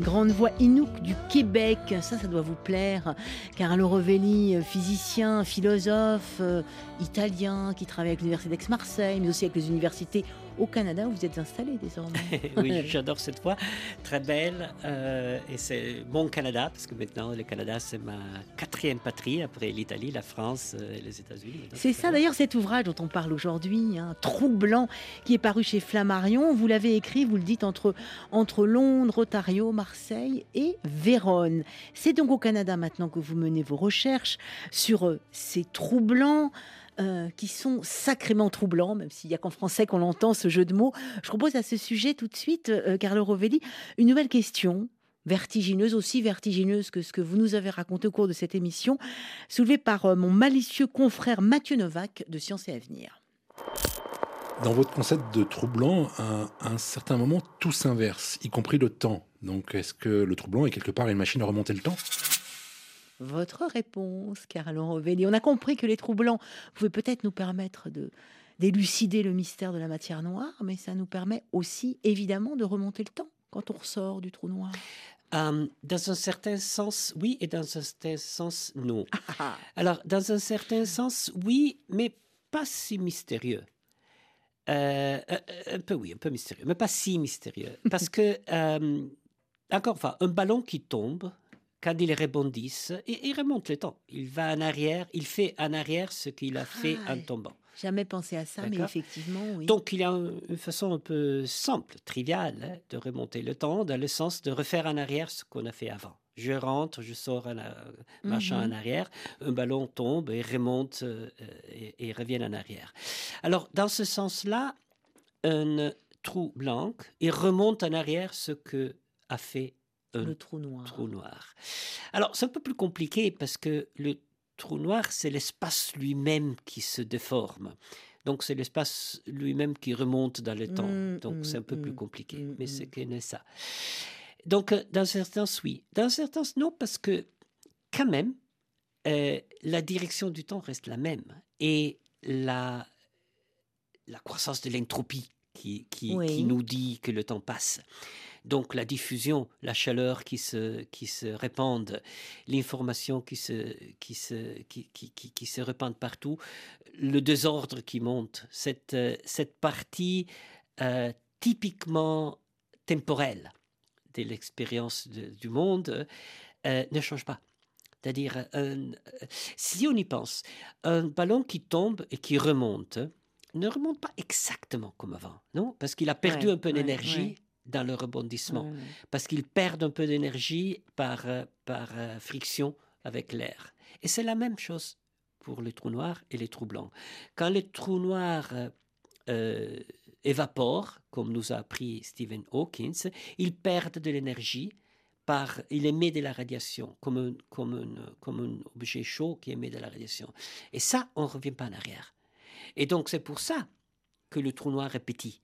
Grande voix Inuk du Québec. Ça, ça doit vous plaire. Carlo Rovelli, physicien, philosophe, euh, italien, qui travaille avec l'Université d'Aix-Marseille, mais aussi avec les universités au Canada où vous êtes installé désormais. oui, j'adore cette voix, très belle. euh, et c'est mon Canada, parce que maintenant, le Canada, c'est ma quatrième patrie après l'Italie, la France euh, et les États-Unis. C'est ça d'ailleurs cet ouvrage dont on parle aujourd'hui, hein, Troublant, qui est paru chez Flammarion. Vous l'avez écrit, vous le dites, entre, entre Londres, Ontario, Marseille et Vérone. C'est donc au Canada maintenant que vous menez vos recherches sur euh, ces troublants. Euh, qui sont sacrément troublants, même s'il n'y a qu'en français qu'on entend ce jeu de mots. Je propose à ce sujet tout de suite, euh, Carlo Rovelli, une nouvelle question, vertigineuse, aussi vertigineuse que ce que vous nous avez raconté au cours de cette émission, soulevée par euh, mon malicieux confrère Mathieu Novak de Sciences et Avenir. Dans votre concept de troublant, à un certain moment, tout s'inverse, y compris le temps. Donc, est-ce que le troublant est quelque part une machine à remonter le temps? Votre réponse, Carlo Rovelli. On a compris que les troublants pouvaient peut-être nous permettre de d'élucider le mystère de la matière noire, mais ça nous permet aussi, évidemment, de remonter le temps quand on ressort du trou noir. Euh, dans un certain sens, oui, et dans un certain sens, non. Alors, dans un certain sens, oui, mais pas si mystérieux. Euh, euh, un peu, oui, un peu mystérieux, mais pas si mystérieux. Parce que, euh, encore une fois, un ballon qui tombe, quand il rebondisse, il, il remonte le temps. Il va en arrière, il fait en arrière ce qu'il a fait Ah, en tombant. Jamais pensé à ça, mais effectivement, oui. Donc, il y a un- une façon un peu simple, triviale, hein, de remonter le temps, dans le sens de refaire en arrière ce qu'on a fait avant. Je rentre, je sors en, a- marchant Mhm. en arrière, un ballon tombe et remonte euh, euh, et, et revient en arrière. Alors, dans ce sens-là, un trou blanc, il remonte en arrière ce que a fait un le trou noir. trou noir. Alors, c'est un peu plus compliqué parce que le trou noir, c'est l'espace lui-même qui se déforme. Donc, c'est l'espace lui-même qui remonte dans le temps. Mm, Donc, mm, c'est un peu plus mm, compliqué. mais c'est que ça. Donc, euh, dans certains sens, oui. Dans certains sens, non, parce que quand même, euh, la direction du temps reste la même. Et la, la croissance de l'entropie qui, qui, Oui. qui nous dit que le temps passe. Donc la diffusion, la chaleur qui se, qui se répande, l'information qui se, qui, se, qui, qui, qui, qui se répand partout, le désordre qui monte, cette, cette partie euh, typiquement temporelle de l'expérience du monde euh, ne change pas. C'est-à-dire, euh, si on y pense, un ballon qui tombe et qui remonte ne remonte pas exactement comme avant, non? Parce qu'il a perdu Ouais, un peu ouais, d'énergie ouais. Dans le rebondissement, parce qu'il perd un peu d'énergie par, euh, par euh, friction avec l'air. Et c'est la même chose pour les trous noirs et les trous blancs. Quand les trous noirs euh, euh, évaporent, comme nous a appris Stephen Hawking, ils perdent de l'énergie par, il émet de la radiation, comme un, comme, un, comme un objet chaud qui émet de la radiation. Et ça, on ne revient pas en arrière. Et donc, c'est pour ça que le trou noir est petit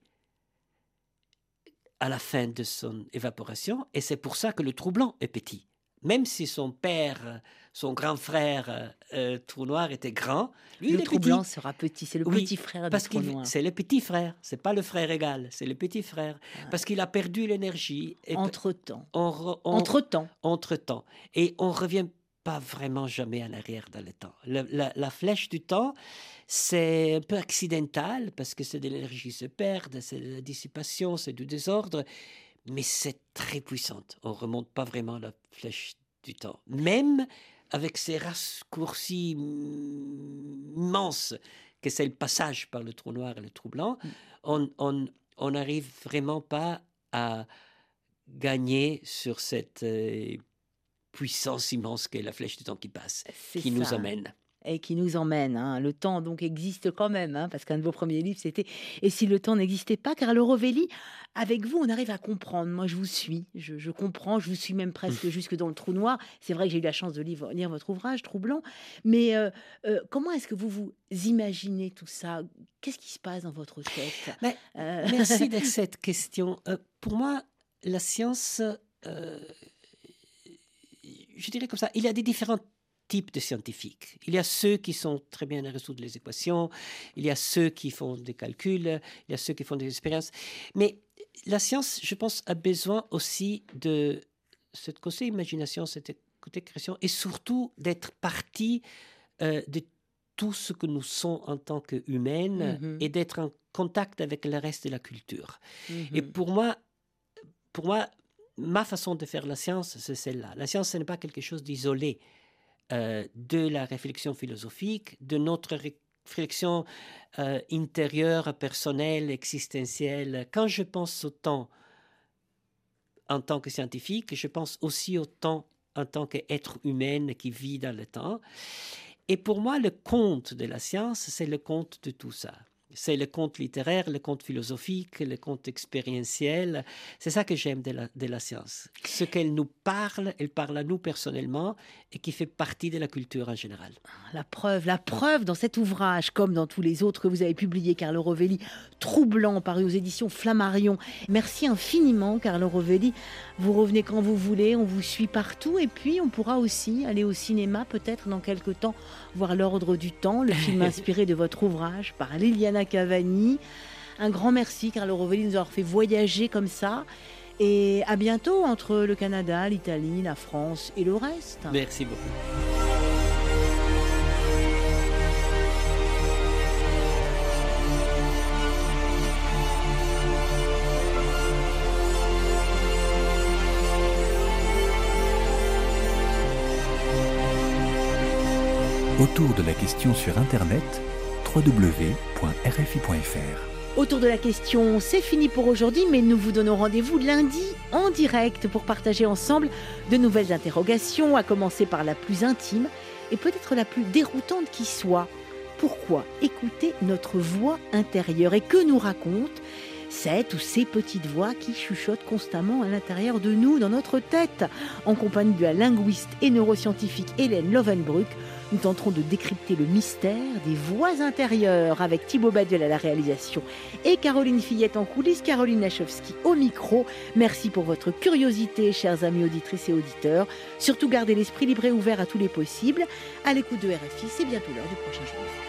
à la fin de son évaporation, et c'est pour ça que le trou blanc est petit. Même si son père, son grand frère, euh, trou noir, était grand, lui, le il est trou petit. blanc sera petit, c'est le Oui, petit frère parce du trou qu'il noir. c'est le petit frère, c'est pas le frère égal, c'est le petit frère, parce qu'il a perdu l'énergie. et pe- Entre-temps. on re- on- Entre-temps. entre-temps. Et on revient pas vraiment jamais en arrière dans le temps. Le- la, la flèche du temps, c'est un peu accidental parce que c'est de l'énergie qui se perd, c'est de la dissipation, c'est du désordre, mais c'est très puissante. On remonte pas vraiment la flèche du temps. Même avec ces raccourcis mm, immenses que c'est le passage par le trou noir et le trou blanc, on on- on n'arrive vraiment pas à gagner sur cette euh, puissance immense qu'est la flèche du temps qui passe, C'est qui nous ça. amène. et qui nous emmène. hein. Le temps donc existe quand même, hein, parce qu'un de vos premiers livres c'était Et si le temps n'existait pas Carlo Rovelli, avec vous, on arrive à comprendre. Moi, je vous suis, je, je comprends, je vous suis même presque jusque dans le trou noir. C'est vrai que j'ai eu la chance de lire, lire votre ouvrage, Troublant. Mais euh, euh, comment est-ce que vous vous imaginez tout ça? Qu'est-ce qui se passe dans votre tête? Mais, Euh, Merci de cette question. Euh, pour moi, la science, euh, je dirais comme ça, il y a des différentes types de scientifiques. Il y a ceux qui sont très bien à résoudre les équations, il y a ceux qui font des calculs, il y a ceux qui font des expériences. Mais la science, je pense, a besoin aussi de cette côté imagination, cette côté création, et surtout d'être partie euh, de tout ce que nous sommes en tant qu'humaines Mhm. et d'être en contact avec le reste de la culture. Et Mhm. pour moi, pour moi, ma façon de faire la science, c'est celle-là. La science, ce n'est pas quelque chose d'isolé euh, de la réflexion philosophique, de notre ré- réflexion euh, intérieure, personnelle, existentielle. Quand je pense au temps en tant que scientifique, je pense aussi au temps en tant qu'être humain qui vit dans le temps. Et pour moi, le conte de la science, c'est le conte de tout ça. C'est le conte littéraire, le conte philosophique, le conte expérientiel. C'est ça que j'aime de la, de la science. Ce qu'elle nous parle, elle parle à nous personnellement et qui fait partie de la culture en général. La preuve, la preuve dans cet ouvrage, comme dans tous les autres que vous avez publiés, Carlo Rovelli, troublant, paru aux éditions Flammarion. Merci infiniment, Carlo Rovelli. Vous revenez quand vous voulez, on vous suit partout, et puis on pourra aussi aller au cinéma, peut-être dans quelques temps, voir L'Ordre du Temps, le film inspiré de votre ouvrage par Liliana Cavani. Un grand merci, Carlo Rovelli, de nous avoir fait voyager comme ça. Et à bientôt entre le Canada, l'Italie, la France et le reste. Merci beaucoup. Autour de la question sur Internet, www.rfi.fr. Autour de la question, c'est fini pour aujourd'hui, mais nous vous donnons rendez-vous lundi en direct pour partager ensemble de nouvelles interrogations, à commencer par la plus intime et peut-être la plus déroutante qui soit. Pourquoi écouter notre voix intérieure et que nous raconte cette ou ces petites voix qui chuchotent constamment à l'intérieur de nous, dans notre tête? En compagnie de la linguiste et neuroscientifique Hélène Lovenbruck, nous tenterons de décrypter le mystère des voix intérieures avec Thibaut Baduel à la réalisation et Caroline Fillette en coulisses, Caroline Lachowski au micro. Merci pour votre curiosité, chers amis auditrices et auditeurs. Surtout gardez l'esprit libre et ouvert à tous les possibles. À l'écoute de RFI, c'est bientôt l'heure du prochain journal.